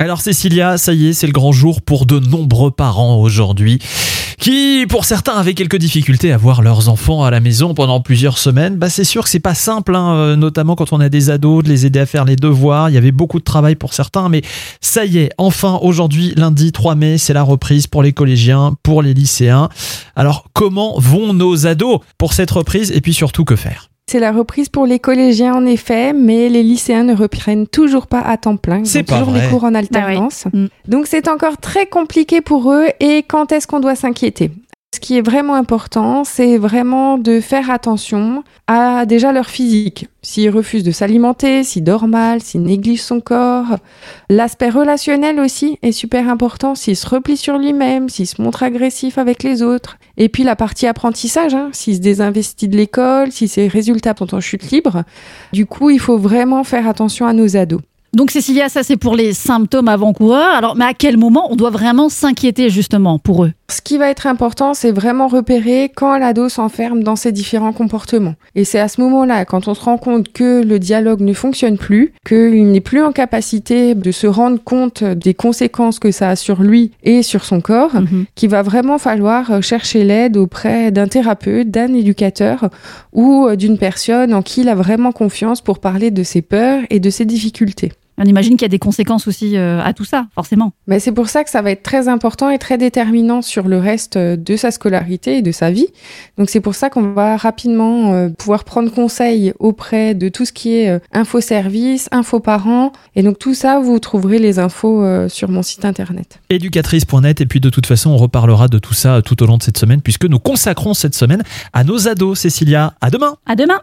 Alors Cécilia, ça y est, c'est le grand jour pour de nombreux parents aujourd'hui, qui pour certains avaient quelques difficultés à voir leurs enfants à la maison pendant plusieurs semaines. Bah c'est sûr que c'est pas simple, hein, euh, notamment quand on a des ados, de les aider à faire les devoirs. Il y avait beaucoup de travail pour certains, mais ça y est, enfin aujourd'hui, lundi 3 mai, c'est la reprise pour les collégiens, pour les lycéens. Alors comment vont nos ados pour cette reprise? Et puis surtout que faire? C'est la reprise pour les collégiens en effet, mais les lycéens ne reprennent toujours pas à temps plein. C'est toujours vrai. les cours en alternance. Ah oui. Mm. Donc c'est encore très compliqué pour eux. Et quand est-ce qu'on doit s'inquiéter? Ce qui est vraiment important, c'est vraiment de faire attention à déjà leur physique. S'ils refusent de s'alimenter, s'ils dort mal, s'ils négligent son corps. L'aspect relationnel aussi est super important. S'il se replie sur lui-même, s'il se montre agressif avec les autres. Et puis la partie apprentissage, hein, s'il se désinvestit de l'école, si ses résultats sont en chute libre. Du coup, il faut vraiment faire attention à nos ados. Donc Cécilia, ça c'est pour les symptômes avant-coureurs. Alors, mais à quel moment on doit vraiment s'inquiéter justement pour eux? Ce qui va être important, c'est vraiment repérer quand l'ado s'enferme dans ses différents comportements. Et c'est à ce moment-là, quand on se rend compte que le dialogue ne fonctionne plus, qu'il n'est plus en capacité de se rendre compte des conséquences que ça a sur lui et sur son corps, Mhm. qu'il va vraiment falloir chercher l'aide auprès d'un thérapeute, d'un éducateur ou d'une personne en qui il a vraiment confiance pour parler de ses peurs et de ses difficultés. On imagine qu'il y a des conséquences aussi euh, à tout ça, forcément. Mais c'est pour ça que ça va être très important et très déterminant sur le reste euh, de sa scolarité et de sa vie. Donc c'est pour ça qu'on va rapidement euh, pouvoir prendre conseil auprès de tout ce qui est euh, info-service, info-parents. Et donc tout ça, vous trouverez les infos euh, sur mon site internet. éducatrice.net et puis de toute façon on reparlera de tout ça tout au long de cette semaine puisque nous consacrons cette semaine à nos ados Cécilia. À demain À demain